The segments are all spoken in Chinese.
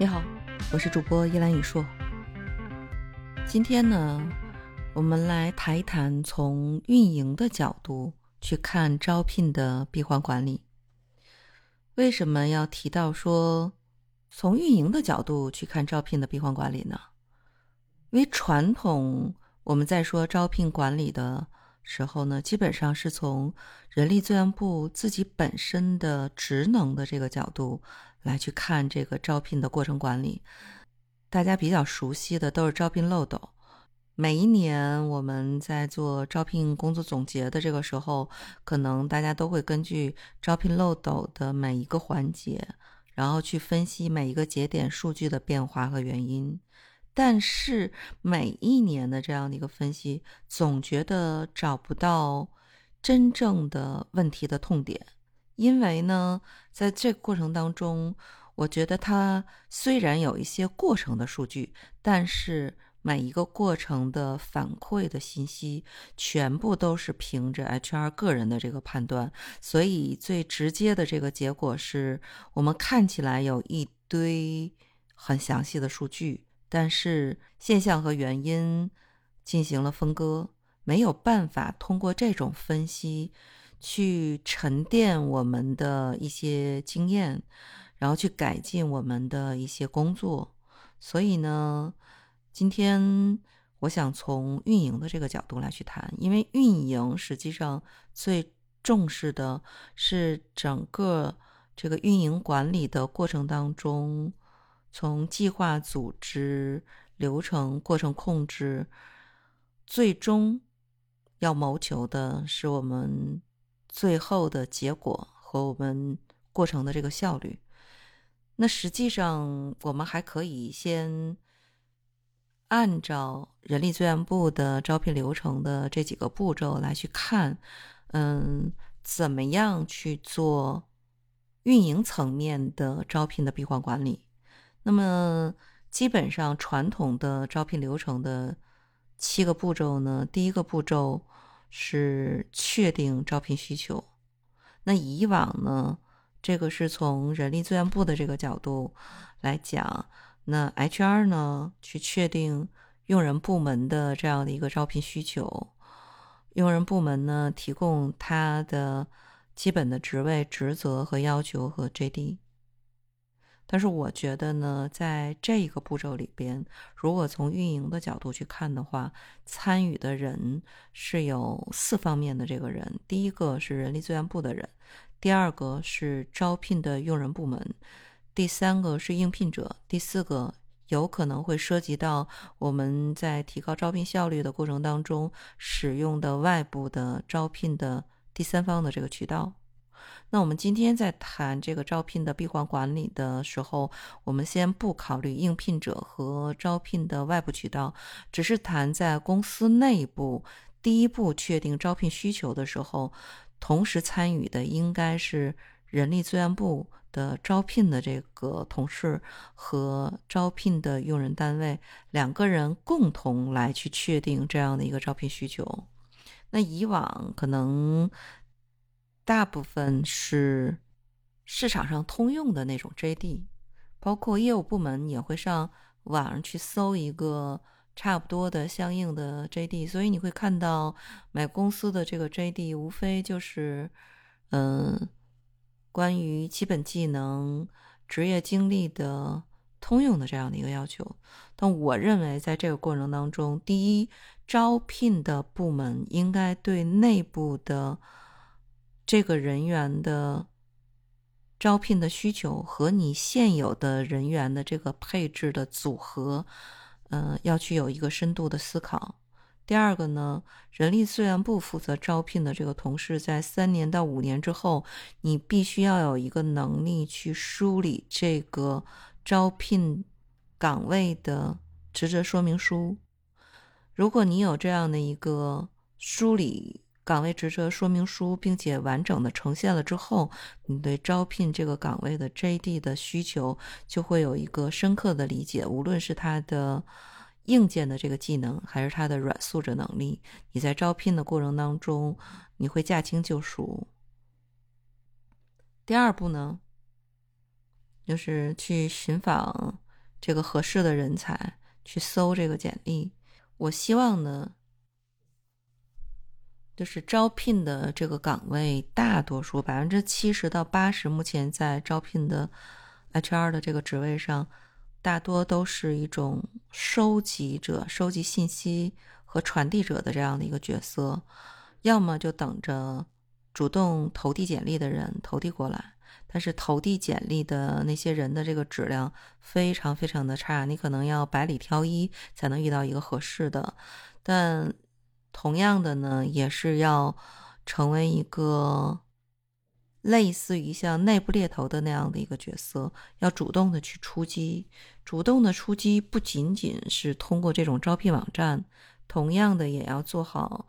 你好，我是主播依兰雨硕。今天呢，我们来谈一谈从运营的角度去看招聘的闭环管理。为什么要提到说从运营的角度去看招聘的闭环管理呢？因为传统我们在说招聘管理的时候呢，基本上是从人力资源部自己本身的职能的这个角度。来去看这个招聘的过程管理，大家比较熟悉的都是招聘漏斗。每一年我们在做招聘工作总结的这个时候，可能大家都会根据招聘漏斗的每一个环节，然后去分析每一个节点数据的变化和原因。但是每一年的这样的一个分析，总觉得找不到真正的问题的痛点。因为呢，在这个过程当中，我觉得它虽然有一些过程的数据，但是每一个过程的反馈的信息，全部都是凭着 HR 个人的这个判断，所以最直接的这个结果是我们看起来有一堆很详细的数据，但是现象和原因进行了分割，没有办法通过这种分析。去沉淀我们的一些经验，然后去改进我们的一些工作。所以呢，今天我想从运营的这个角度来去谈，因为运营实际上最重视的是整个这个运营管理的过程当中，从计划、组织、流程、过程控制，最终要谋求的是我们。最后的结果和我们过程的这个效率，那实际上我们还可以先按照人力资源部的招聘流程的这几个步骤来去看，嗯，怎么样去做运营层面的招聘的闭环管理？那么基本上传统的招聘流程的七个步骤呢，第一个步骤。是确定招聘需求。那以往呢，这个是从人力资源部的这个角度来讲，那 HR 呢去确定用人部门的这样的一个招聘需求，用人部门呢提供他的基本的职位职责和要求和 JD。但是我觉得呢，在这一个步骤里边，如果从运营的角度去看的话，参与的人是有四方面的这个人：第一个是人力资源部的人，第二个是招聘的用人部门，第三个是应聘者，第四个有可能会涉及到我们在提高招聘效率的过程当中使用的外部的招聘的第三方的这个渠道。那我们今天在谈这个招聘的闭环管理的时候，我们先不考虑应聘者和招聘的外部渠道，只是谈在公司内部第一步确定招聘需求的时候，同时参与的应该是人力资源部的招聘的这个同事和招聘的用人单位两个人共同来去确定这样的一个招聘需求。那以往可能。大部分是市场上通用的那种 JD，包括业务部门也会上网上去搜一个差不多的相应的 JD，所以你会看到买公司的这个 JD 无非就是嗯关于基本技能、职业经历的通用的这样的一个要求。但我认为在这个过程当中，第一，招聘的部门应该对内部的。这个人员的招聘的需求和你现有的人员的这个配置的组合，嗯，要去有一个深度的思考。第二个呢，人力资源部负责招聘的这个同事，在三年到五年之后，你必须要有一个能力去梳理这个招聘岗位的职责说明书。如果你有这样的一个梳理。岗位职责说明书，并且完整的呈现了之后，你对招聘这个岗位的 JD 的需求就会有一个深刻的理解。无论是他的硬件的这个技能，还是他的软素质能力，你在招聘的过程当中，你会驾轻就熟。第二步呢，就是去寻访这个合适的人才去搜这个简历。我希望呢，就是招聘的这个岗位，大多数百分之七十到八十，目前在招聘的 HR 的这个职位上，大多都是一种收集者、收集信息和传递者的这样的一个角色，要么就等着主动投递简历的人投递过来。但是投递简历的那些人的这个质量非常非常的差，你可能要百里挑一才能遇到一个合适的。但同样的呢，也是要成为一个类似于像内部猎头的那样的一个角色，要主动的去出击。主动的出击不仅仅是通过这种招聘网站，同样的也要做好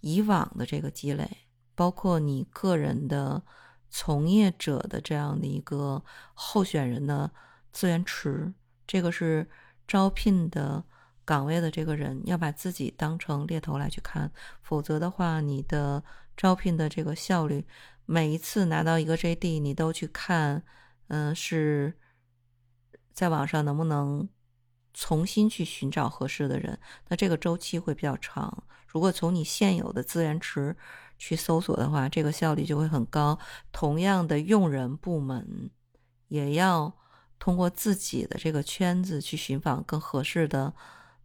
以往的这个积累，包括你个人的。从业者的这样的一个候选人的资源池，这个是招聘的岗位的这个人要把自己当成猎头来去看，否则的话，你的招聘的这个效率，每一次拿到一个 JD，你都去看，嗯，是在网上能不能重新去寻找合适的人，那这个周期会比较长。如果从你现有的资源池，去搜索的话，这个效率就会很高。同样的，用人部门也要通过自己的这个圈子去寻访更合适的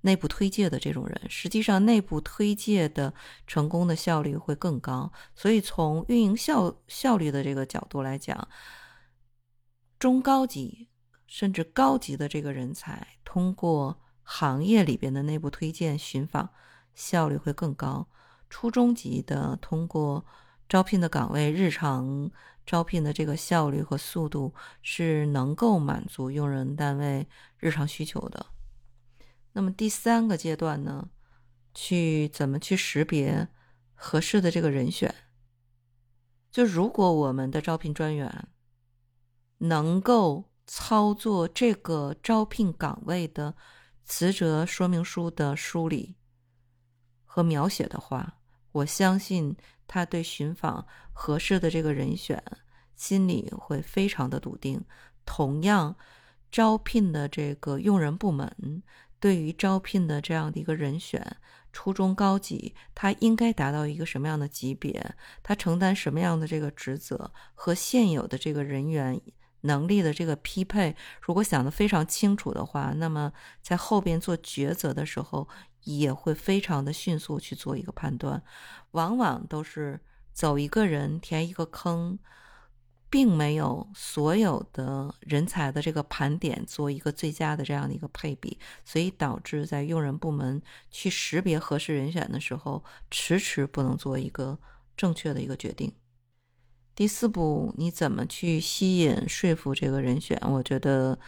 内部推介的这种人。实际上，内部推介的成功的效率会更高。所以，从运营效效率的这个角度来讲，中高级甚至高级的这个人才，通过行业里边的内部推荐寻访，效率会更高。初中级的通过招聘的岗位，日常招聘的这个效率和速度是能够满足用人单位日常需求的。那么第三个阶段呢，去怎么去识别合适的这个人选？就如果我们的招聘专员能够操作这个招聘岗位的辞职说明书的梳理和描写的话。我相信他对寻访合适的这个人选心里会非常的笃定。同样，招聘的这个用人部门对于招聘的这样的一个人选，初中高级，他应该达到一个什么样的级别？他承担什么样的这个职责？和现有的这个人员能力的这个匹配，如果想得非常清楚的话，那么在后边做抉择的时候。也会非常的迅速去做一个判断，往往都是走一个人填一个坑，并没有所有的人才的这个盘点做一个最佳的这样的一个配比，所以导致在用人部门去识别合适人选的时候，迟迟不能做一个正确的一个决定。第四步，你怎么去吸引说服这个人选？我觉得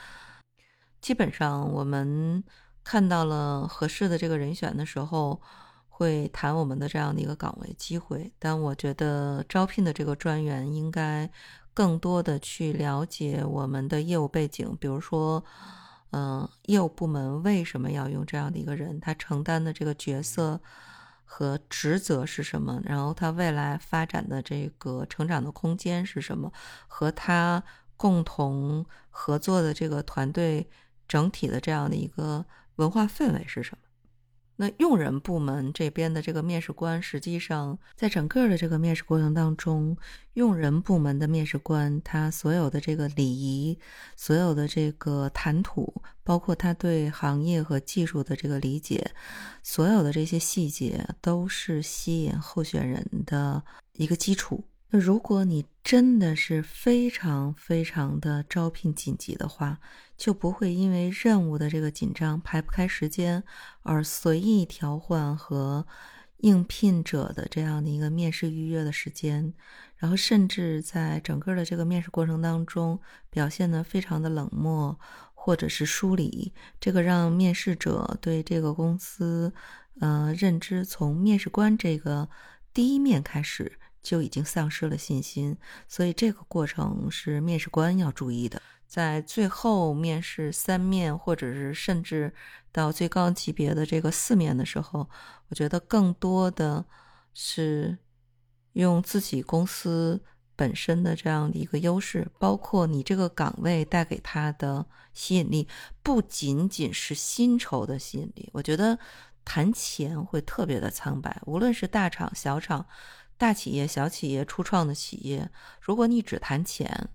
基本上我们。看到了合适的这个人选的时候，会谈我们的这样的一个岗位机会。但我觉得招聘的这个专员应该更多的去了解我们的业务背景，比如说，嗯，业务部门为什么要用这样的一个人？他承担的这个角色和职责是什么？然后他未来发展的这个成长的空间是什么？和他共同合作的这个团队整体的这样的一个。文化氛围是什么？那用人部门这边的这个面试官，实际上在整个的这个面试过程当中，用人部门的面试官他所有的这个礼仪、所有的这个谈吐，包括他对行业和技术的这个理解，所有的这些细节，都是吸引候选人的一个基础。如果你真的是非常非常的招聘紧急的话，就不会因为任务的这个紧张排不开时间而随意调换和应聘者的这样的一个面试预约的时间，然后甚至在整个的这个面试过程当中表现的非常的冷漠或者是疏离，这个让面试者对这个公司，呃，认知从面试官这个第一面开始。就已经丧失了信心，所以这个过程是面试官要注意的。在最后面试三面，或者是甚至到最高级别的这个四面的时候，我觉得更多的是用自己公司。本身的这样的一个优势，包括你这个岗位带给他的吸引力，不仅仅是薪酬的吸引力。我觉得谈钱会特别的苍白，无论是大厂、小厂、大企业、小企业、初创的企业，如果你只谈钱，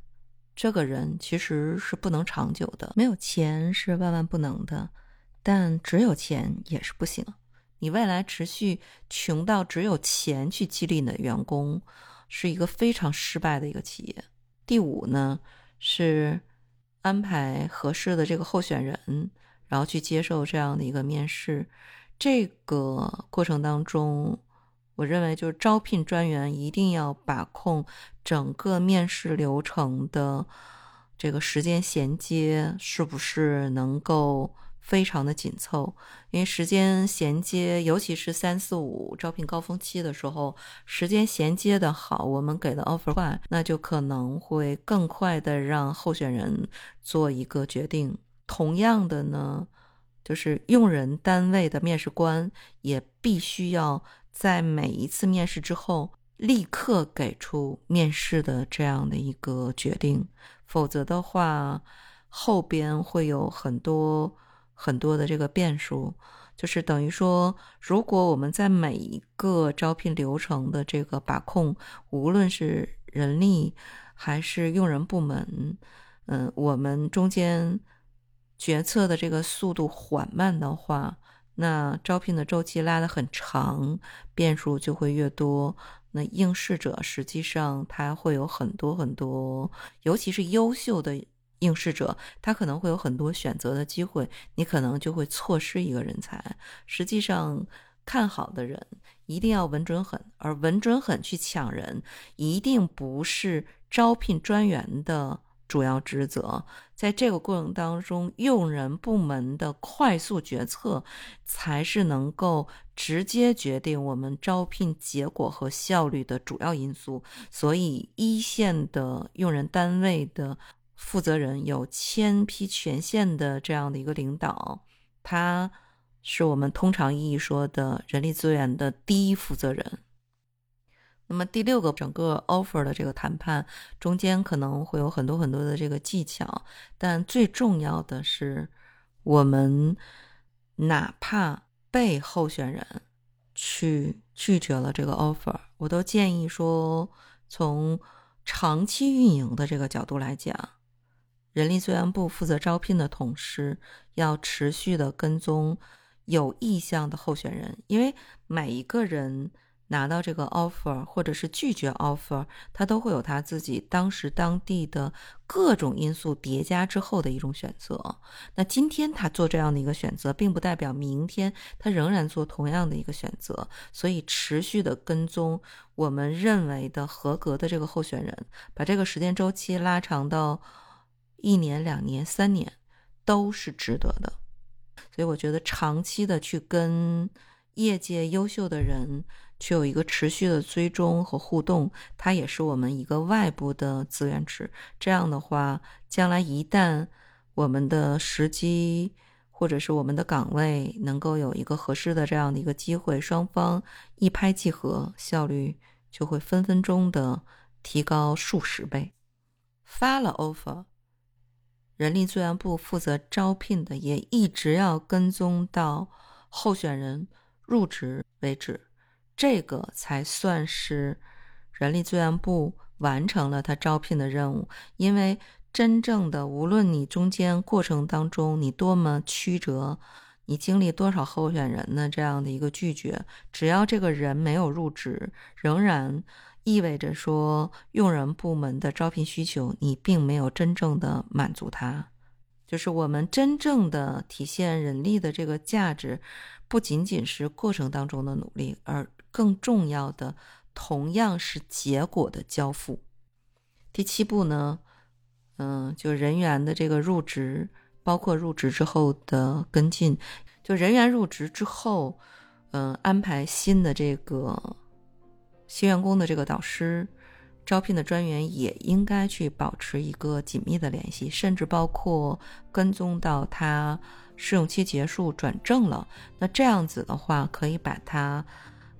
这个人其实是不能长久的。没有钱是万万不能的，但只有钱也是不行。你未来持续穷到只有钱去激励你的员工，是一个非常失败的一个企业。第五呢，是安排合适的这个候选人，然后去接受这样的一个面试。这个过程当中，我认为就是招聘专员一定要把控整个面试流程的这个时间衔接，是不是能够。非常的紧凑，因为时间衔接，尤其是三四五招聘高峰期的时候，时间衔接的好，我们给的 offer 快，那就可能会更快的让候选人做一个决定。同样的呢，就是用人单位的面试官也必须要在每一次面试之后立刻给出面试的这样的一个决定，否则的话，后边会有很多。很多的这个变数，就是等于说，如果我们在每一个招聘流程的这个把控，无论是人力还是用人部门，嗯，我们中间决策的这个速度缓慢的话，那招聘的周期拉得很长，变数就会越多。那应试者实际上他会有很多很多，尤其是优秀的。应试者他可能会有很多选择的机会，你可能就会错失一个人才。实际上，看好的人一定要稳准狠，而稳准狠去抢人，一定不是招聘专员的主要职责。在这个过程当中，用人部门的快速决策才是能够直接决定我们招聘结果和效率的主要因素。所以，一线的用人单位的。负责人有签批权限的这样的一个领导，他是我们通常意义说的人力资源的第一负责人。那么第六个，整个 offer 的这个谈判中间可能会有很多很多的这个技巧，但最重要的是，我们哪怕被候选人去拒绝了这个 offer，我都建议说，从长期运营的这个角度来讲。人力资源部负责招聘的同事要持续的跟踪有意向的候选人，因为每一个人拿到这个 offer 或者是拒绝 offer，他都会有他自己当时当地的各种因素叠加之后的一种选择。那今天他做这样的一个选择，并不代表明天他仍然做同样的一个选择。所以持续的跟踪我们认为的合格的这个候选人，把这个时间周期拉长到。一年、两年、三年，都是值得的。所以我觉得长期的去跟业界优秀的人去有一个持续的追踪和互动，它也是我们一个外部的资源池。这样的话，将来一旦我们的时机或者是我们的岗位能够有一个合适的这样的一个机会，双方一拍即合，效率就会分分钟的提高数十倍。发了 offer。人力资源部负责招聘的，也一直要跟踪到候选人入职为止，这个才算是人力资源部完成了他招聘的任务。因为真正的，无论你中间过程当中你多么曲折，你经历多少候选人的这样的一个拒绝，只要这个人没有入职，仍然。意味着说，用人部门的招聘需求，你并没有真正的满足他。就是我们真正的体现人力的这个价值，不仅仅是过程当中的努力，而更重要的，同样是结果的交付。第七步呢，嗯，就人员的这个入职，包括入职之后的跟进。就人员入职之后，嗯，安排新的这个。新员工的这个导师，招聘的专员也应该去保持一个紧密的联系，甚至包括跟踪到他试用期结束转正了。那这样子的话，可以把他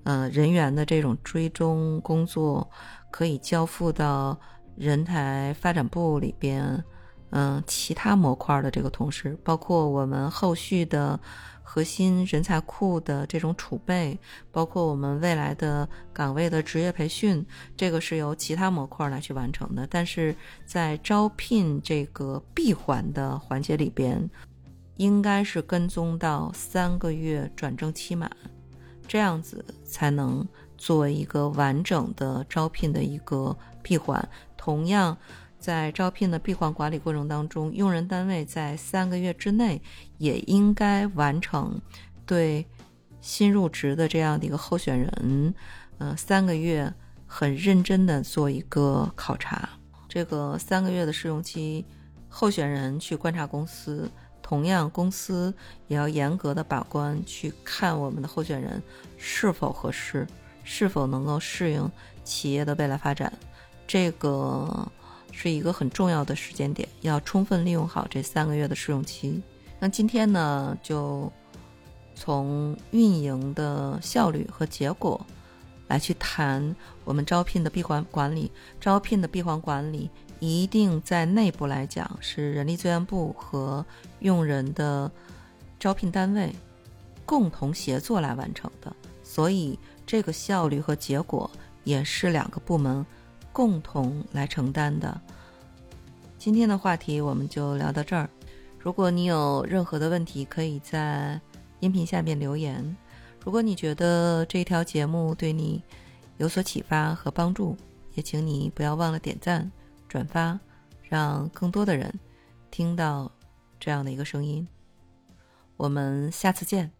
呃人员的这种追踪工作，可以交付到人才发展部里边，嗯，其他模块的这个同事，包括我们后续的。核心人才库的这种储备，包括我们未来的岗位的职业培训，这个是由其他模块来去完成的。但是在招聘这个闭环的环节里边，应该是跟踪到三个月转正期满，这样子才能作为一个完整的招聘的一个闭环。同样。在招聘的闭环管理过程当中，用人单位在三个月之内也应该完成对新入职的这样的一个候选人，呃，三个月很认真的做一个考察。这个三个月的试用期，候选人去观察公司，同样公司也要严格的把关，去看我们的候选人是否合适，是否能够适应企业的未来发展。这个。是一个很重要的时间点，要充分利用好这三个月的试用期。那今天呢，就从运营的效率和结果来去谈我们招聘的闭环管理。招聘的闭环管理一定在内部来讲是人力资源部和用人的招聘单位共同协作来完成的，所以这个效率和结果也是两个部门。共同来承担的。今天的话题我们就聊到这儿。如果你有任何的问题，可以在音频下面留言。如果你觉得这条节目对你有所启发和帮助，也请你不要忘了点赞、转发，让更多的人听到这样的一个声音。我们下次见。